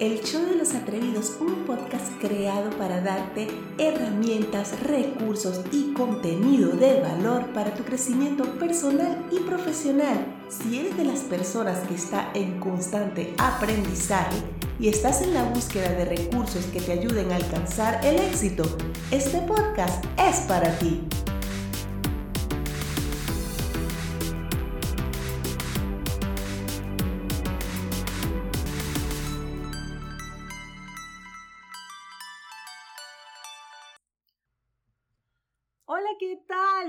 El Show de los Atrevidos, un podcast creado para darte herramientas, recursos y contenido de valor para tu crecimiento personal y profesional. Si eres de las personas que está en constante aprendizaje y estás en la búsqueda de recursos que te ayuden a alcanzar el éxito, este podcast es para ti.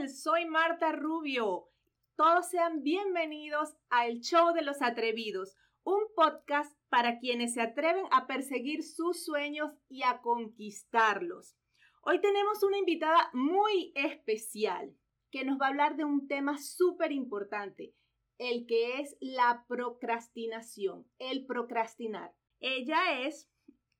Soy Marta Rubio. Todos sean bienvenidos al Show de los Atrevidos, un podcast para quienes se atreven a perseguir sus sueños y a conquistarlos. Hoy tenemos una invitada muy especial que nos va a hablar de un tema súper importante, el que es la procrastinación, el procrastinar. Ella es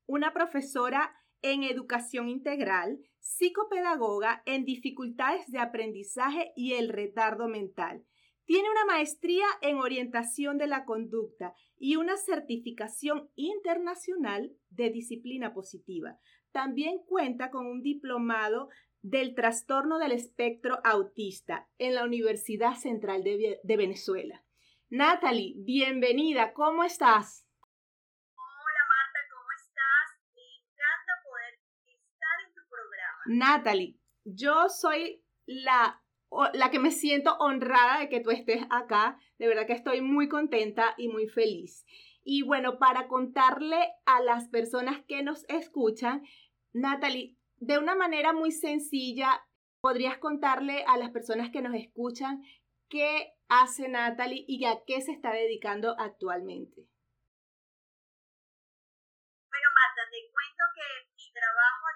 una profesora en educación integral, psicopedagoga en dificultades de aprendizaje y el retardo mental. Tiene una maestría en orientación de la conducta y una certificación internacional de disciplina positiva. También cuenta con un diplomado del trastorno del espectro autista en la Universidad Central de, Venezuela. Natalie, bienvenida, ¿cómo estás? Natalie, yo soy la, la que me siento honrada de que tú estés acá. De verdad que estoy muy contenta y muy feliz. Y bueno, para contarle a las personas que nos escuchan, Natalie, de una manera muy sencilla, ¿podrías contarle a las personas que nos escuchan qué hace Natalie y a qué se está dedicando actualmente? Bueno, Marta, te cuento que mi trabajo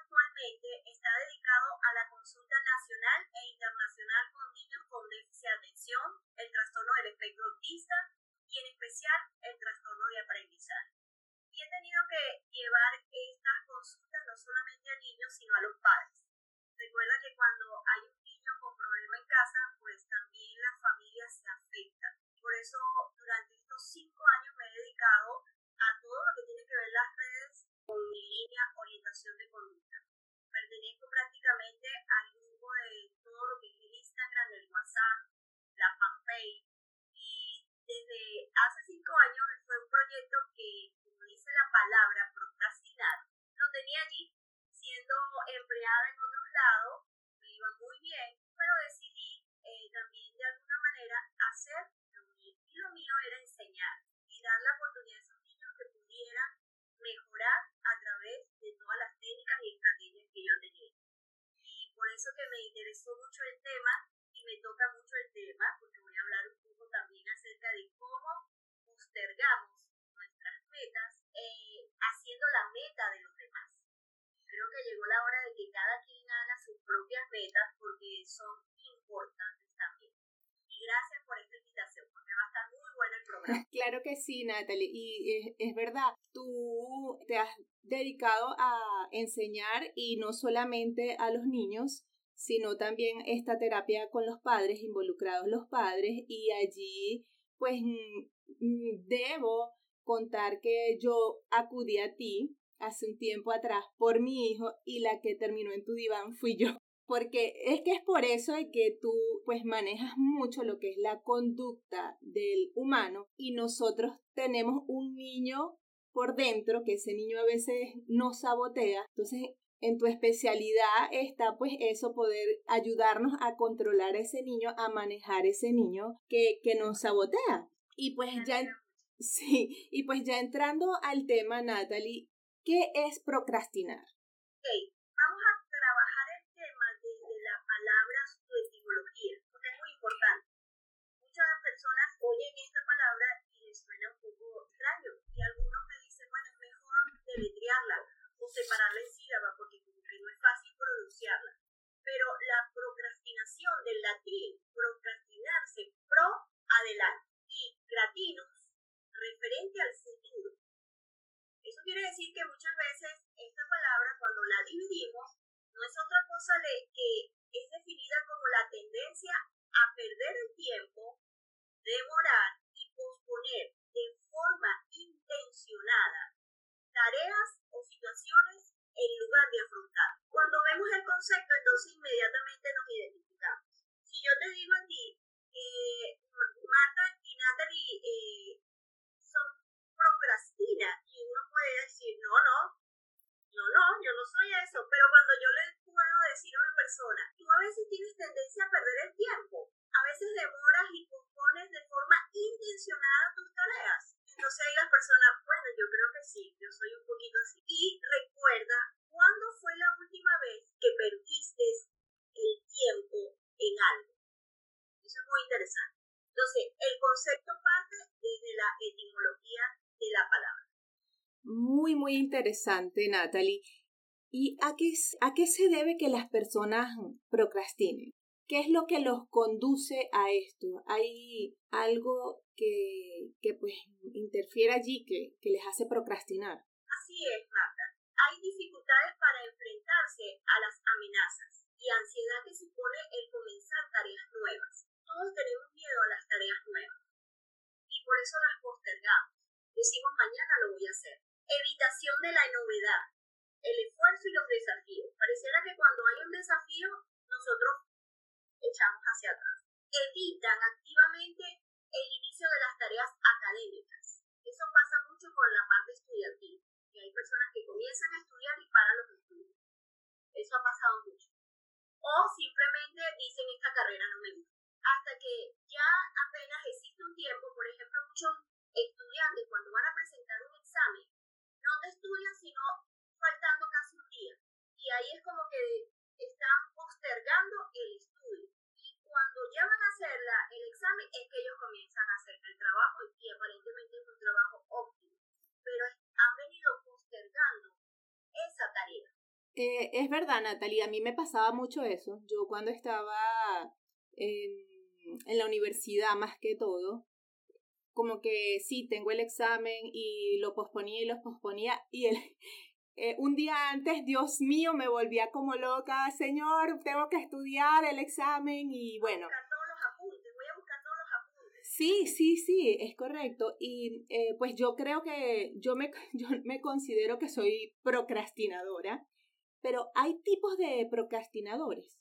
está dedicado a la consulta nacional e internacional con niños con déficit de atención, el trastorno del espectro autista y en especial el trastorno de aprendizaje. Y he tenido que llevar estas consultas no solamente a niños, sino a los padres. Recuerda que cuando hay un niño con problema en casa, pues también la familia se afecta. Por eso durante estos cinco años me he dedicado a todo lo que tiene que ver las redes con mi línea orientación de conducta pertenezco prácticamente al grupo de todo lo que es el Instagram, el WhatsApp, la fanpage. Y desde hace cinco años fue un proyecto que, como dice la palabra, procrastinar, lo tenía allí, siendo empleada en otros lados, me iba muy bien, pero decidí eh, también de alguna manera hacer lo mío. Y lo mío era enseñar y dar la oportunidad a esos niños que pudieran mejorar a través de todas las técnicas y estrategias que yo tenía. Y por eso que me interesó mucho el tema y me toca mucho el tema, porque voy a hablar un poco también acerca de cómo postergamos nuestras metas eh, haciendo la meta de los demás. Creo que llegó la hora de que cada quien haga sus propias metas porque son importantes también. Gracias por esta invitación, porque va a estar muy bueno el programa. Claro que sí, Natalie, y es, verdad, tú te has dedicado a enseñar y no solamente a los niños, sino también esta terapia con los padres, involucrados los padres, y allí pues mm, debo contar que yo acudí a ti hace un tiempo atrás por mi hijo y la que terminó en tu diván fui yo porque es que es por eso de que tú pues manejas mucho lo que es la conducta del humano y nosotros tenemos un niño por dentro que ese niño a veces nos sabotea. Entonces, en tu especialidad está pues eso, poder ayudarnos a controlar a ese niño, a manejar ese niño que, que nos sabotea. Y pues ya, sí, y pues ya entrando al tema, Natalie, ¿qué es procrastinar? Oyen esta palabra y les suena un poco extraño. Y algunos me dicen, bueno, es mejor deletrearla o separarla en sílaba porque como que no es fácil pronunciarla. Pero la procrastinación del latín, procrastinarse, pro, adelante, y gratinus, referente al futuro. Eso quiere decir que muchas veces esta palabra, cuando la dividimos, no es otra cosa que es definida como la tendencia a perder el tiempo, demorar y posponer de forma intencionada tareas o situaciones en lugar de afrontar. Cuando vemos el concepto, entonces inmediatamente nos identificamos. Si yo te digo a ti, eh, Marta y Natalie eh, son procrastinas, y uno puede decir, no, no, no, no, yo no soy eso, pero cuando yo le puedo decir a una persona, tú a veces tienes tendencia a interesante, Natalie. ¿Y a qué, a qué se debe que las personas procrastinen? ¿Qué es lo que los conduce a esto? ¿Hay algo que, que pues interfiere allí que, que les hace procrastinar? Así es, Marta. Hay dificultades para enfrentarse a las amenazas y ansiedad que supone el comenzar tareas nuevas. Todos tenemos miedo a las tareas nuevas y por eso las postergamos. Decimos mañana lo voy a hacer. Evitación de la novedad, el esfuerzo y los desafíos. Pareciera que cuando hay un desafío, nosotros echamos hacia atrás. Evitan activamente el inicio de las tareas académicas. Eso pasa mucho con la parte estudiantil, que hay personas que comienzan a estudiar y paran los estudios. Eso ha pasado mucho. O simplemente dicen esta carrera no me gusta. Hasta que ya apenas existe un tiempo, por ejemplo, muchos estudiantes cuando van a presentar un examen, no te estudian sino faltando casi un día. Y ahí es como que están postergando el estudio. Y cuando ya van a hacer el examen es que ellos comienzan a hacer el trabajo y aparentemente es un trabajo óptimo. Pero han venido postergando esa tarea. Eh, es verdad, Natalia, a mí me pasaba mucho eso. Yo cuando estaba en la universidad más que todo, como que sí, tengo el examen y lo posponía y lo posponía y el, eh, un día antes, Dios mío, me volvía como loca, Señor, tengo que estudiar el examen y bueno. Sí, sí, sí, es correcto. Y eh, pues yo creo que yo me, yo me considero que soy procrastinadora, pero hay tipos de procrastinadores.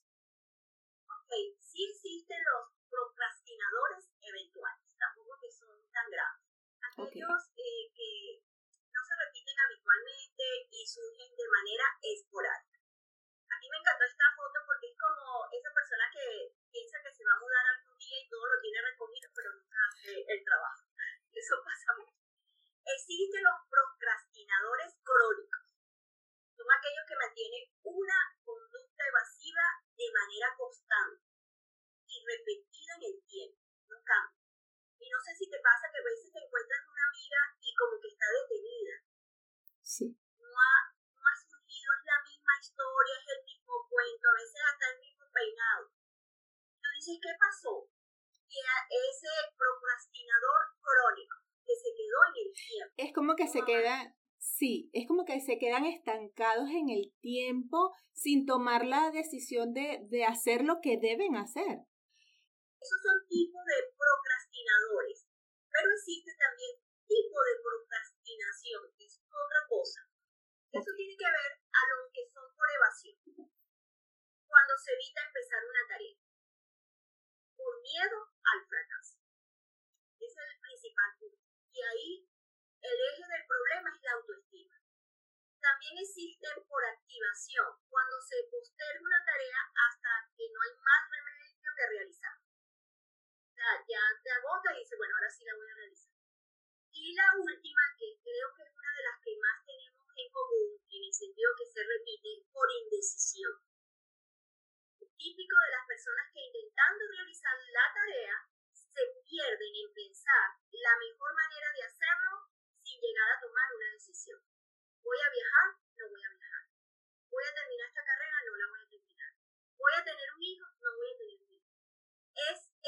Ok, sí existen los procrastinadores eventuales, tampoco que son tan graves. Aquellos que repiten habitualmente y surgen de manera esporádica. A mí me encantó esta foto porque es como esa persona que piensa que se va a mudar algún día y todo lo tiene recogido, pero nunca hace el trabajo. Eso pasa mucho. Existen los procrastinadores crónicos. Son aquellos que mantienen una conducta evasiva de manera constante y repetida en el tiempo. No cambia. No sé si te pasa que a veces te encuentras una amiga y como que está detenida. Sí. No ha, no ha surgido, es la misma historia, es el mismo cuento, a veces hasta el mismo peinado. Tú dices, ¿qué pasó? Que ese procrastinador crónico que se quedó en el tiempo. Es como que se queda, Sí, es como que se quedan estancados en el tiempo sin tomar la decisión de, de hacer lo que deben hacer. Esos son tipos de procrastinadores. Pero existe también tipo de procrastinación, que es otra cosa. Eso tiene que ver a los que son por evasión. Cuando se evita empezar una tarea. Por miedo al fracaso. Ese es el principal punto. Y ahí el eje del problema es la autoestima. También existen por activación, cuando se posterga una tarea hasta que no hay más remedio que realizar ya te agota y dice, bueno, ahora sí la voy a realizar. Y la última, que creo que es una de las que más tenemos en común, en el sentido que se repite, por indecisión. Típico de las personas que intentando realizar la tarea se pierden en pensar la mejor manera de hacerlo sin llegar a tomar una decisión. ¿Voy a viajar? No voy a viajar. ¿Voy a terminar esta carrera? No la voy a terminar. ¿Voy a tener un hijo?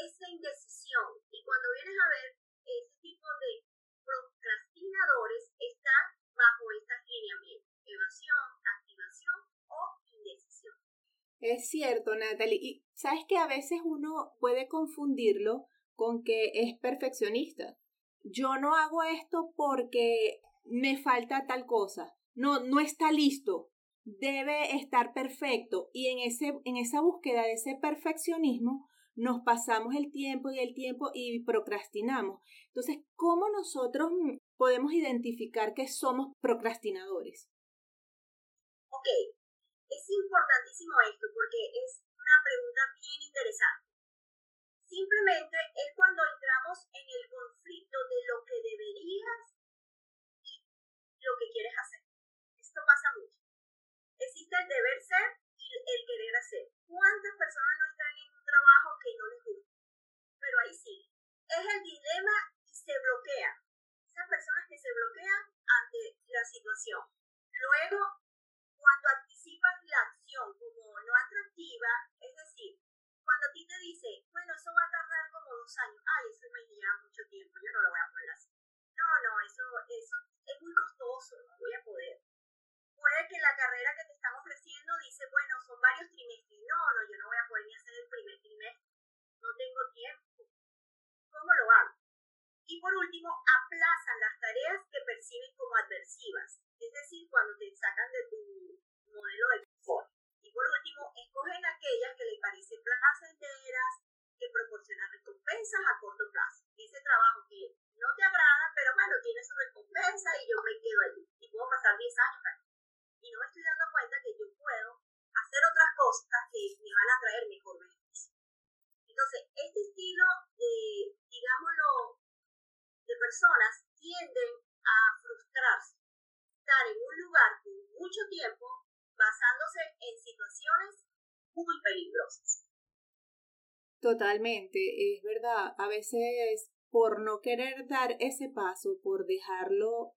Esa indecisión. Y cuando vienes a ver, ese tipo de procrastinadores están bajo estas lineamientos. Evasión, activación o indecisión. Es cierto, Natalie. Y sabes que a veces uno puede confundirlo con que es perfeccionista. Yo no hago esto porque me falta tal cosa. No, no está listo. debe estar perfecto y en, ese, en esa búsqueda de ese perfeccionismo nos pasamos el tiempo y el tiempo y procrastinamos. Entonces, ¿cómo nosotros podemos identificar que somos procrastinadores? Ok, es importantísimo esto porque es una pregunta bien interesante. Simplemente es cuando entramos en el conflicto de lo que deberías y lo que quieres hacer. Esto pasa mucho. Existe el deber ser y el querer hacer. ¿Cuántas personas no están en un trabajo que no les gusta? Pero ahí sí. Es el dilema y se bloquean. Esas personas que se bloquean ante la situación. Luego, cuando anticipan la acción como no atractiva, es decir, cuando a ti te dice, bueno, eso va a tardar como dos años, ay, eso me lleva mucho tiempo, yo no lo voy a poder hacer. No, no, eso, eso es muy costoso, no voy a poder. Puede que la carrera que te están ofreciendo dice, bueno, son varios trimestres. No, no, yo no voy a poder ni hacer el primer trimestre. No tengo tiempo. ¿Cómo lo hago? Y por último, aplazan las tareas que perciben como adversivas, es decir, cuando te sacan de tu modelo de confort. Y por último, escogen aquellas que les parecen placenteras, que proporcionan recompensas a corto plazo. Ese trabajo que no te agrada, pero bueno, tiene su recompensa y yo me quedo allí. Y puedo pasar 10 años ahí. Y no me estoy dando cuenta que yo puedo hacer otras cosas que me van a traer mejor beneficio. Entonces, este estilo de, digámoslo, de personas tienden a frustrarse, estar en un lugar por mucho tiempo basándose en situaciones muy peligrosas. Totalmente, es verdad. A veces por no querer dar ese paso, por dejarlo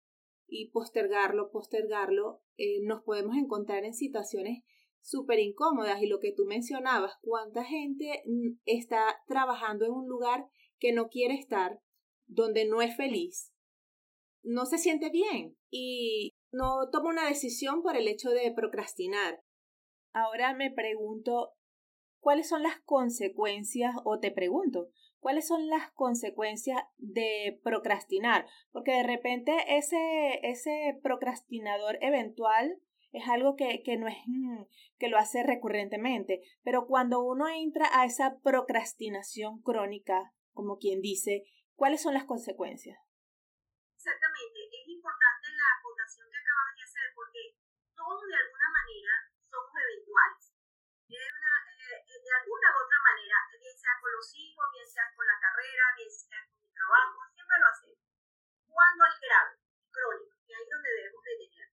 y postergarlo, postergarlo, eh, nos podemos encontrar en situaciones súper incómodas. Y lo que tú mencionabas, cuánta gente está trabajando en un lugar que no quiere estar, donde no es feliz, no se siente bien y no toma una decisión por el hecho de procrastinar. Ahora me pregunto, ¿cuáles son las consecuencias, o te pregunto, cuáles son las consecuencias de procrastinar? Porque de repente ese, ese procrastinador eventual es algo que, que no es mm, que lo hace recurrentemente, pero cuando uno entra a esa procrastinación crónica, como quien dice, ¿cuáles son las consecuencias? Exactamente, es importante la acotación que acabas de hacer porque todos de alguna manera somos eventuales. De, una, eh, de alguna u otra manera, bien sea con los hijos, bien sea con la carrera, bien sea con el trabajo, siempre lo hacemos. Cuando hay grave, crónico, y ahí es donde debemos detener.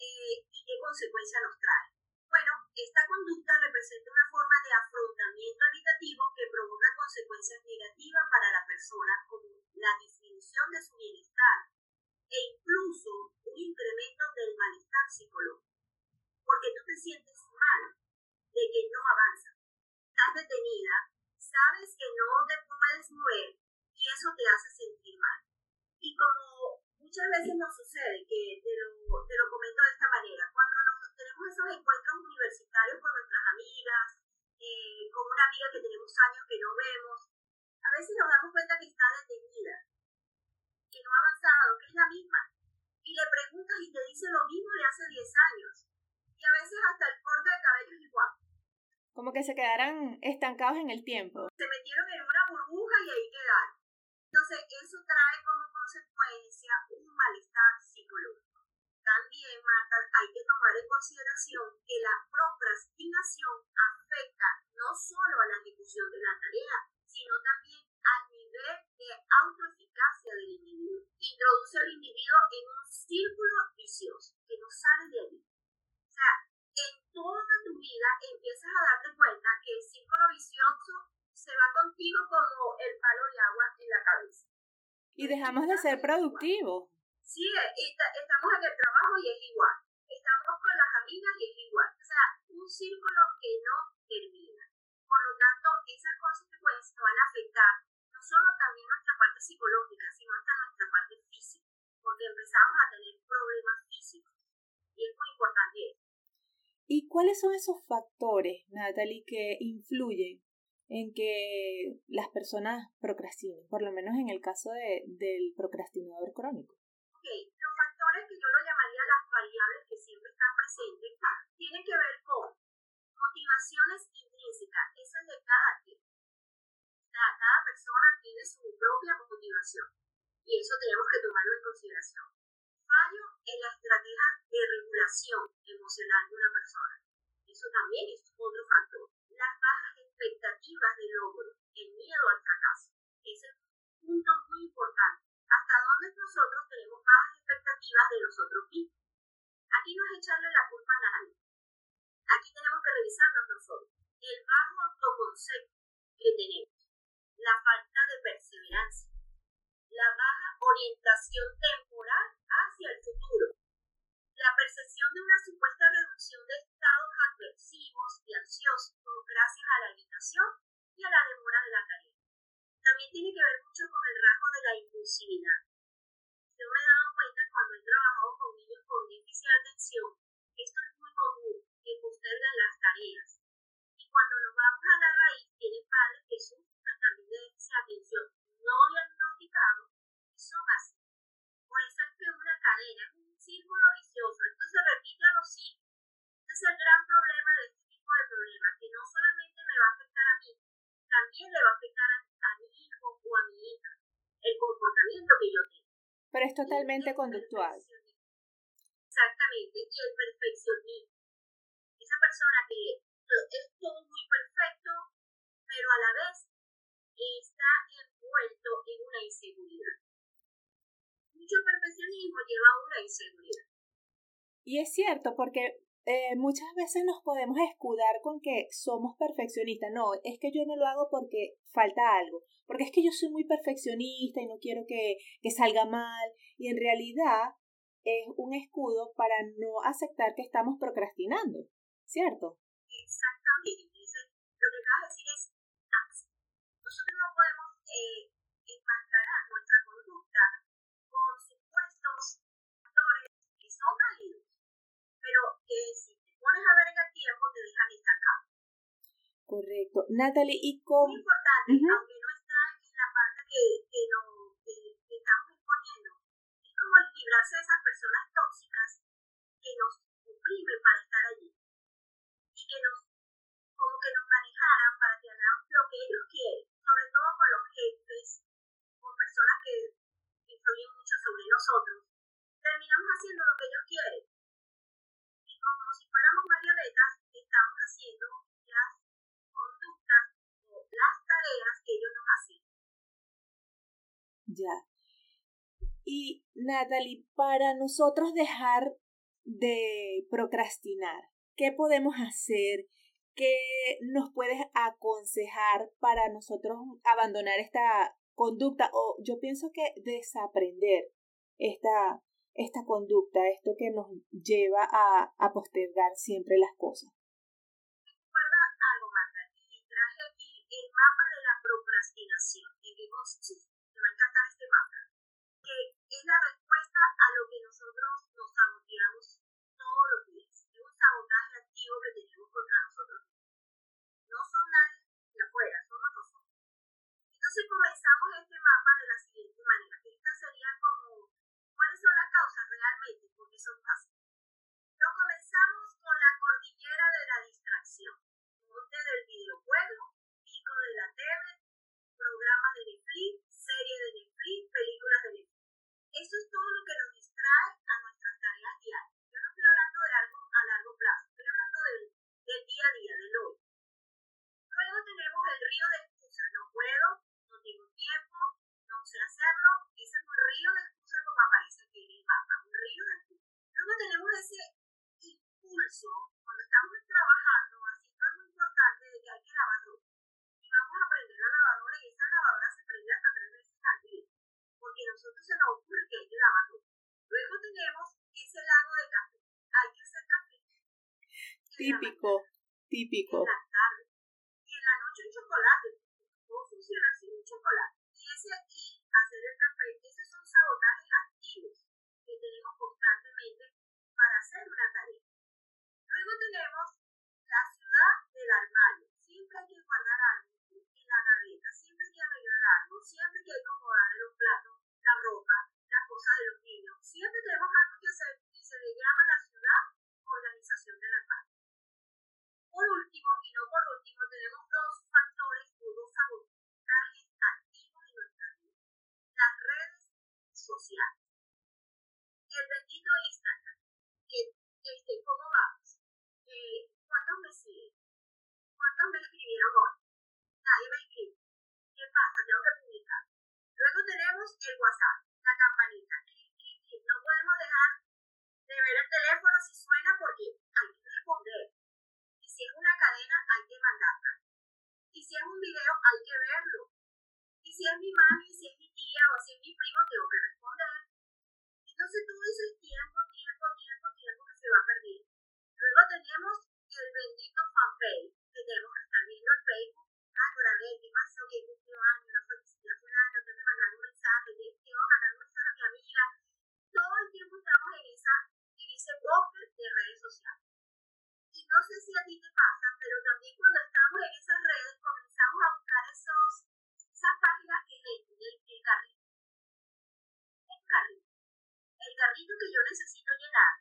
Eh, ¿Y qué consecuencia nos trae? Bueno, esta conducta representa una forma de afrontamiento evitativo que provoca consecuencias negativas para la persona, como la disminución de su bienestar e incluso un incremento del malestar psicológico. Porque tú te sientes mal de que no avanza. Estás detenida, sabes que no te puedes mover y eso te hace sentir mal. Y como muchas veces nos sucede, que te lo, te lo comento de esta manera, cuando nos, tenemos esos encuentros universitarios con nuestras amigas, eh, con una amiga que tenemos años que no vemos, a veces nos damos cuenta que está detenida, que no ha avanzado, que es la misma. Y le preguntas y te dice lo mismo de hace 10 años. Y a veces hasta el corte de cabello es igual. Como que se quedaran estancados en el tiempo. Se metieron en una burbuja y ahí quedaron. Entonces, eso trae como consecuencia un malestar psicológico. También, Marta, hay que tomar en consideración que la procrastinación afecta no solo a la ejecución de la tarea, sino también al nivel de autoeficacia del individuo. Introduce al individuo en un círculo vicioso que no sale de allí. O sea, toda tu vida empiezas a darte cuenta que el círculo vicioso se va contigo como el palo de agua en la cabeza. Y dejamos de ser productivos. Sí, estamos en el trabajo y es igual. Estamos con las amigas y es igual. O sea, un círculo que no termina. Por lo tanto, esas consecuencias van a afectar no solo también nuestra parte psicológica, sino hasta nuestra parte física, porque empezamos a tener problemas físicos. Y es muy importante. ¿Y cuáles son esos factores, Natalie, que influyen en que las personas procrastinen, por lo menos en el caso de, del procrastinador crónico? Ok, los factores que yo lo llamaría las variables que siempre están presentes tienen que ver con motivaciones intrínsecas, esa es de cada quien. Cada, cada persona tiene su propia motivación y eso tenemos que tomarlo en consideración. Fallo en la estrategia de regulación emocional de una persona. Eso también es otro factor. Las bajas expectativas de logro, el miedo al fracaso. Ese es un punto muy importante. ¿Hasta dónde nosotros tenemos bajas expectativas de nosotros mismos? Aquí no es echarle la culpa a nadie. Aquí tenemos que revisarnos nosotros. El bajo autoconcepto que tenemos, la falta de perseverancia, orientación temporal hacia el futuro, la percepción de una supuesta reducción de estados adversivos y ansiosos gracias a la limitación y a la demora de la tarea. También tiene que ver mucho con el rasgo de la impulsividad. Yo me he dado cuenta cuando he trabajado con niños con difícil atención, esto es muy común, que postergan las tareas. Y cuando nos vamos a la raíz, tienen padres que sufren también de esa atención no diagnosticados así. Por eso es que una cadena es un círculo vicioso. Esto se repite a los hijos. Este es el gran problema de este tipo de problemas, que no solamente me va a afectar a mí, también le va a afectar a, mi hijo o a mi hija el comportamiento que yo tengo. Pero es totalmente conductual. Exactamente, y el perfeccionismo. Esa persona que es todo muy perfecto, pero a la vez está envuelto en una inseguridad. Lleva una inseguridad. Y es cierto, porque eh, muchas veces nos podemos escudar con que somos perfeccionistas. No, es que yo no lo hago porque falta algo. Porque es que yo soy muy perfeccionista y no quiero que, que salga mal. Y en realidad es un escudo para no aceptar que estamos procrastinando. ¿Cierto? Exactamente. lo que acabas de decir es, nosotros no podemos eh, factores que son válidos, pero que si te pones a ver en el tiempo te dejan destacar. Correcto. Natalie, ¿y cómo? Muy importante, aunque no está en la parte que, que, no, que, que estamos exponiendo, es como librarse de esas personas tóxicas que nos oprimen para estar allí y que nos como que nos manejaran para que hagamos lo que ellos quieren, sobre todo con los jefes, con personas que influyen mucho sobre nosotros, terminamos haciendo lo que ellos quieren. Y como si fuéramos marionetas, estamos haciendo las conductas o las tareas que ellos nos hacen. Ya. Y Natalie, para nosotros dejar de procrastinar, ¿qué podemos hacer? ¿Qué nos puedes aconsejar para nosotros abandonar esta conducta? O yo pienso que desaprender esta, esta conducta, esto que nos lleva a, a postergar siempre las cosas. Recuerda algo, Marta, y traje aquí el mapa de la procrastinación. ¿En qué consiste? Me va a encantar este mapa. Que es la respuesta a lo que nosotros nos saboteamos todos los días. Es un sabotaje activo que tenemos contra nosotros. No son nadie de afuera. Entonces comenzamos este mapa de la siguiente manera. Esta sería como, ¿cuáles son las causas realmente? Porque son así. Lo comenzamos hacerlo. Ese es un río de excusas como aparece aquí en el mapa, un río de excusas. Luego tenemos ese impulso cuando estamos trabajando, haciendo algo importante de que hay que lavar ropa. Y vamos a prender la lavadora y esa lavadora se prende hasta tres veces al día. Porque a nosotros se nos ocurre que hay que lavar ropa. Luego tenemos ese lago de café. Hay que hacer café. Típico, típico. En la tarde. Tenemos constantemente para hacer una tarea. Luego tenemos es mi mami, si es mi tía o si es mi primo, tengo que responder. Entonces todo ese tiempo, tiempo, tiempo, tiempo que se va a perder. Luego tenemos el bendito fanpage, que tenemos que estar viendo el Facebook. Ay, por a ver, ¿qué pasó? ¿Qué cumplió año? No que a fulano, tengo que mandar un mensaje, tengo que mandar un mensaje a mi amiga. Todo el tiempo estamos en, esa, en ese bosque de redes sociales. Y no sé si a ti te pasa, pero también cuando estamos en esas redes comenzamos a buscar esos, esas páginas que el, carrito. El carrito. El carrito que yo necesito llenar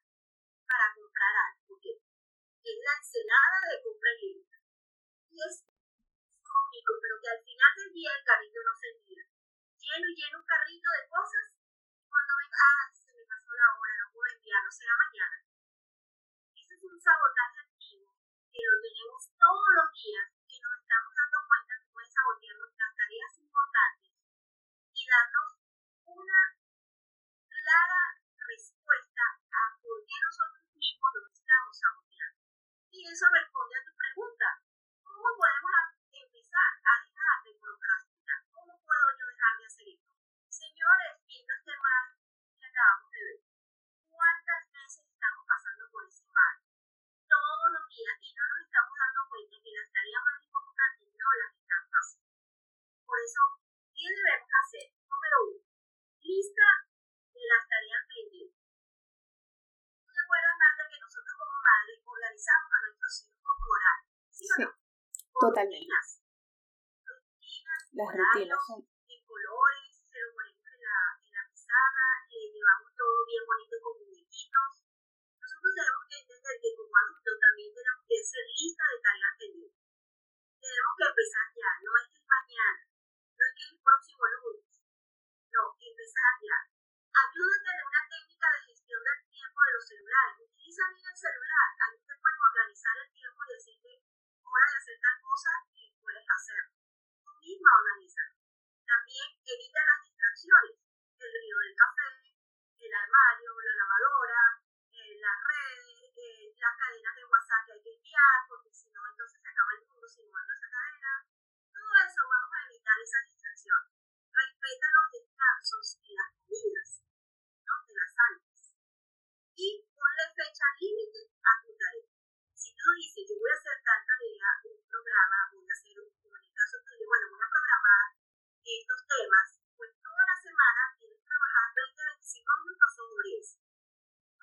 para comprar algo. Porque es la ensenada de compra libre. Y es cómico, pero que al final del día el carrito no se mira. Lleno y lleno un carrito de cosas. Cuando venga, ah, se me pasó la hora, no puedo enviarlo, será mañana. Ese es un sabotaje activo que lo tenemos todos los días, que nos estamos dando que sabotear nuestras tareas importantes y darnos una clara respuesta a por qué nosotros mismos nos estamos saboteando. Y eso responde a tu pregunta. ¿Cómo podemos empezar a dejar de procrastinar? ¿Cómo puedo yo dejar de hacer esto? Señores, viendo este mar que acabamos de ver, ¿cuántas veces estamos pasando por ese mar? Todos los días y no nos estamos dando cuenta que las tareas más eso, ¿qué debemos hacer? Número uno, lista de las tareas pendientes. ¿Tú te acuerdas, Marta, que nosotros como madres organizamos a nuestros hijos como horarios? ¿Sí o no? Con totalmente. Rutinas. Rutinas, Las rutinas son en colores, se lo ponemos en la, en la pizarra, eh, llevamos todo bien bonito con muñequitos. Nosotros tenemos que entender que como adultos también tenemos que hacer lista de tareas pendientes. Tenemos que empezar ya, no es que mañana, el próximo lunes, no, empezar ya. Ayúdate de una técnica de gestión del tiempo de los celulares. Utiliza bien el celular, ahí te puedes organizar el tiempo y decirte hora de hacer tal cosa y puedes hacerlo. Tú misma organiza. También evita las distracciones, el río del café, el armario, la lavadora, eh, las redes, eh, las cadenas de WhatsApp que hay que enviar, porque si no, entonces se acaba el mundo si no esa cadena. Todo eso vamos a evitar esas Respeta los descansos y las comidas, no te las saltes. Y ponle fecha límite a tu tarea. Si tú dices, yo voy a hacer tal tarea, un programa, voy a hacer un, en el caso tuyo, bueno, voy a programar estos temas, pues toda la semana tienes que trabajar 20-25 minutos sobre eso,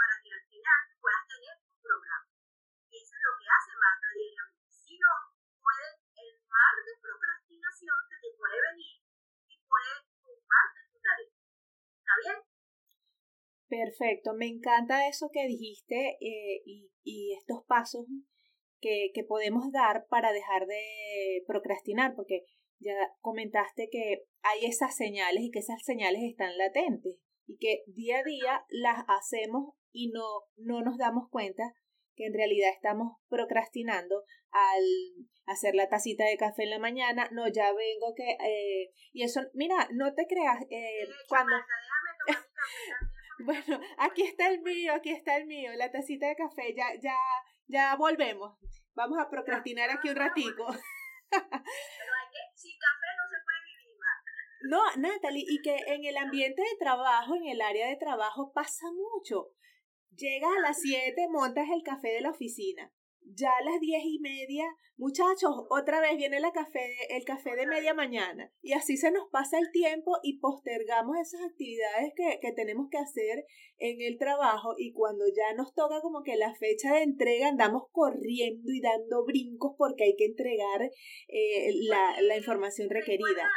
para que al final puedas tener un programa. Y eso es lo que hace Marta diariamente. Si no, puede, el mar de procrastinación se te puede venir ¿Está bien? Perfecto, me encanta eso que dijiste eh, y, y, estos pasos que, que, podemos dar para dejar de procrastinar, porque ya comentaste que hay esas señales y que esas señales están latentes y que día a día las hacemos y no, no nos damos cuenta que en realidad estamos procrastinando al hacer la tacita de café en la mañana, no, ya vengo que... Eh, y eso, mira, no te creas, eh, cuando... Bueno, aquí está el mío, aquí está el mío, la tacita de café, ya, ya, ya volvemos. Vamos a procrastinar aquí un ratico. Pero hay que, sin café no se puede vivir más. No, Natalie, y que en el ambiente de trabajo, en el área de trabajo, pasa mucho. Llegas a las 7, montas el café de la oficina. Ya a las diez y media, muchachos, otra vez viene la café, el café de media mañana. Y así se nos pasa el tiempo y postergamos esas actividades que, que tenemos que hacer en el trabajo. Y cuando ya nos toca como que la fecha de entrega, andamos corriendo y dando brincos porque hay que entregar eh, la, la información requerida.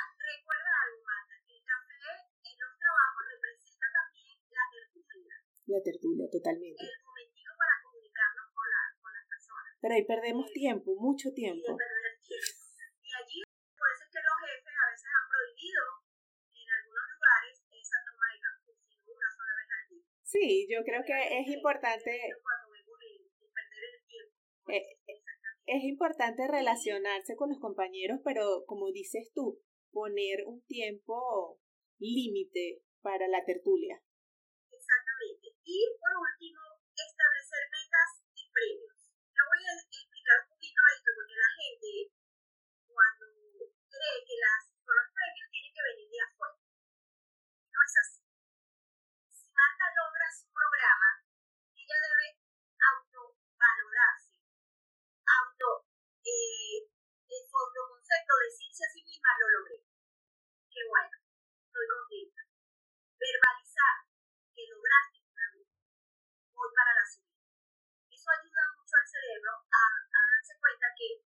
La tertulia, totalmente. El momentico para comunicarnos con, la, con las personas. Pero ahí perdemos tiempo, mucho tiempo. Y, perder tiempo. y allí, por eso es que los jefes a veces han prohibido en algunos lugares esa toma de café. Sí, yo creo que es importante. Eh, es importante relacionarse con los compañeros, pero como dices tú, poner un tiempo límite para la tertulia. Exactamente. Y por último,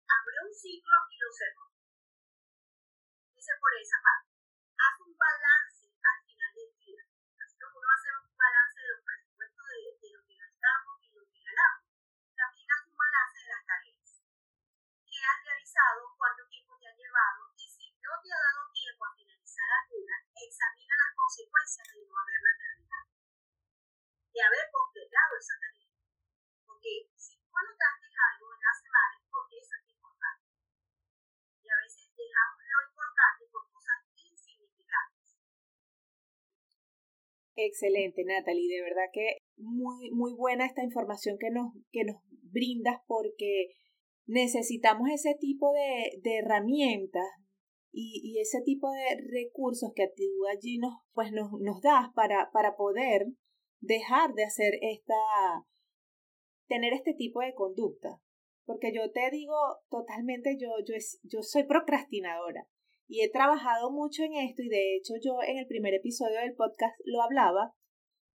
abrió un ciclo y lo cerró. Dice por esa parte. Haz un balance al final del día. Así como uno hace un balance de los presupuestos de, de lo que gastamos y lo que ganamos. También haz un balance de las tareas. ¿Qué has realizado? ¿Cuánto tiempo te ha llevado? Y si no te ha dado tiempo a finalizar alguna, examina las consecuencias de no haberla terminado. De haber postergado esa tarea. Excelente, Natalie. De verdad que muy, muy buena esta información que nos, que nos brindas porque necesitamos ese tipo de, de herramientas y, y, ese tipo de recursos que tú allí nos, pues nos, nos das para, para poder dejar de hacer esta, tener este tipo de conducta. Porque yo te digo totalmente, yo, yo, yo soy procrastinadora y he trabajado mucho en esto y de hecho yo en el primer episodio del podcast lo hablaba,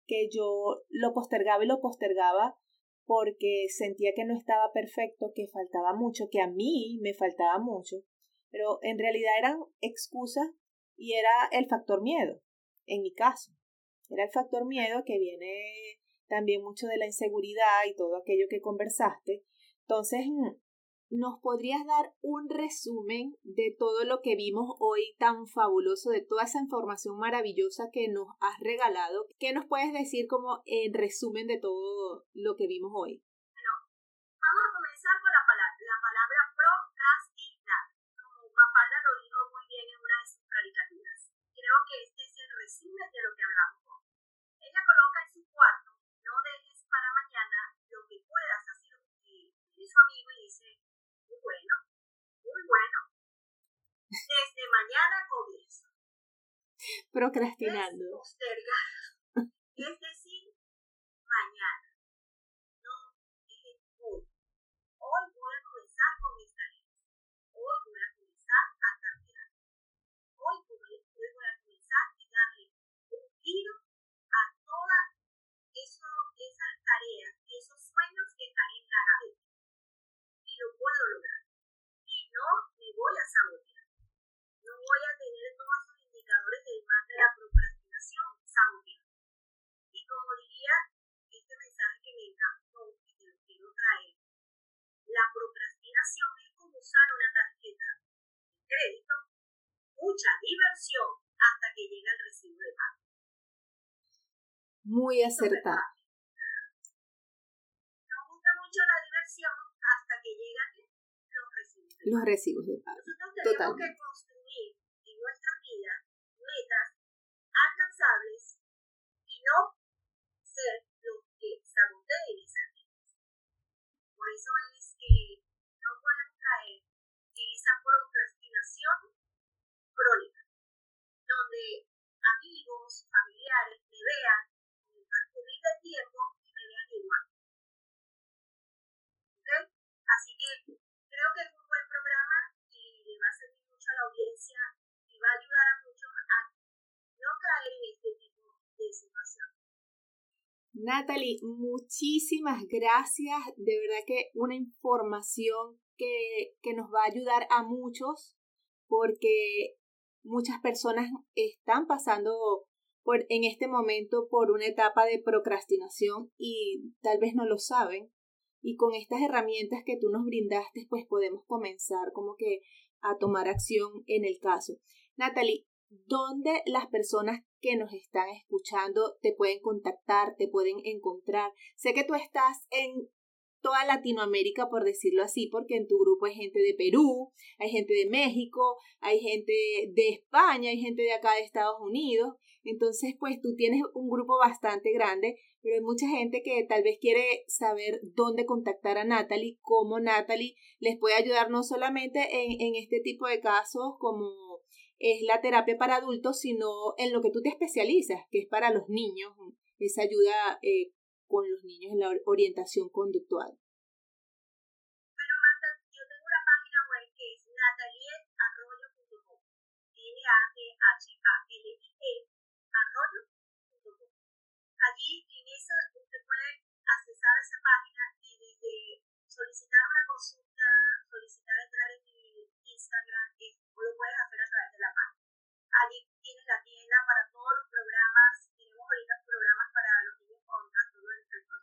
que yo lo postergaba y lo postergaba porque sentía que no estaba perfecto, que faltaba mucho, que a mí me faltaba mucho, pero en realidad eran excusas y era el factor miedo, en mi caso. Era el factor miedo que viene también mucho de la inseguridad y todo aquello que conversaste. Entonces, ¿nos podrías dar un resumen de todo lo que vimos hoy tan fabuloso, de toda esa información maravillosa que nos has regalado? ¿Qué nos puedes decir como en resumen de todo lo que vimos hoy? Bueno, vamos a comenzar con la palabra, la palabra procrastinar. Como Mafalda lo dijo muy bien en una de sus caricaturas. Creo que este es el resumen de lo que hablamos hoy. Ella coloca en su cuarto, no dejes para mañana lo que puedas hacer. Y su amigo y dice, muy bueno, muy bueno. Desde mañana comienzo. Procrastinando. Postergar. Muy acertada. Nos gusta mucho la diversión hasta que llegan los recibos de Los recibos de pago. Nosotros tenemos Totalmente. que Natalie, muchísimas gracias. De verdad que una información que, que nos va a ayudar a muchos porque muchas personas están pasando por, en este momento por una etapa de procrastinación y tal vez no lo saben. Y con estas herramientas que tú nos brindaste, pues podemos comenzar como que a tomar acción en el caso. Natalie, dónde las personas que nos están escuchando te pueden contactar, te pueden encontrar. Sé que tú estás en toda Latinoamérica, por decirlo así, porque en tu grupo hay gente de Perú, hay gente de México, hay gente de España, hay gente de acá de Estados Unidos. Entonces, pues tú tienes un grupo bastante grande, pero hay mucha gente que tal vez quiere saber dónde contactar a Natalie, cómo Natalie les puede ayudar no solamente en, en este tipo de casos como es la terapia para adultos, sino en lo que tú te especializas, que es para los niños, esa ayuda eh, con los niños en la orientación conductual. Bueno, Marta, yo tengo una página web que es nataliearroyo.com. N-A-T-H-A-L-I-E arroyo.com. Allí en esa usted puede accesar a esa página y desde solicitar una consulta, solicitar entrar en mi Instagram, o lo puedes hacer a través de la página. Allí tienes la tienda para todos los programas. Tenemos ahorita programas para los niños con trastorno del espectro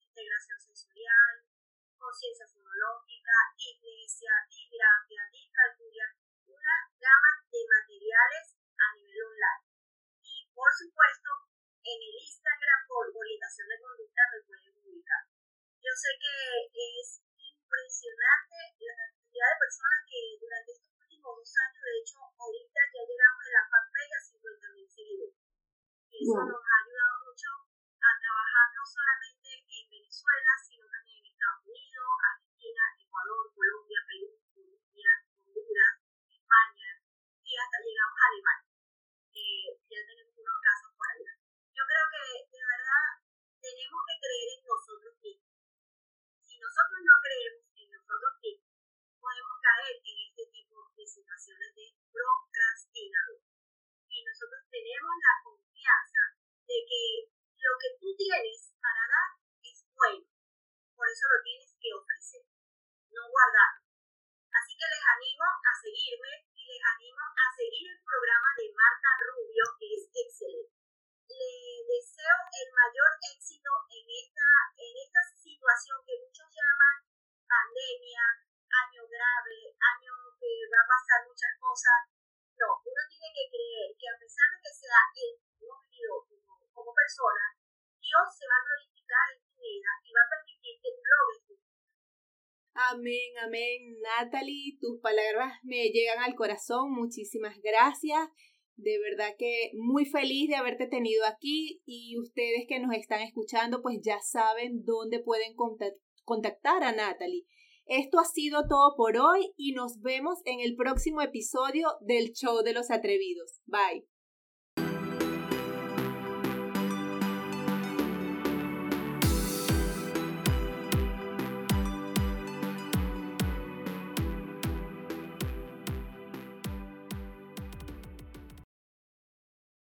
integración sensorial, conciencia fonológica, iglesia, digrafia, seguir el programa de Marta Rubio, que es excelente. Le deseo el mayor éxito en esta, en esta situación que muchos llaman pandemia, año grave, año que va a pasar muchas cosas. No, uno tiene que creer que a pesar de que sea el como, persona, Dios se va a glorificar en tu vida y va a permitir que tú logres Amén, amén. Natalie, tus palabras me llegan al corazón. Muchísimas gracias. De verdad que muy feliz de haberte tenido aquí y ustedes que nos están escuchando pues ya saben dónde pueden contactar a Natalie. Esto ha sido todo por hoy y nos vemos en el próximo episodio del Show de los Atrevidos. Bye.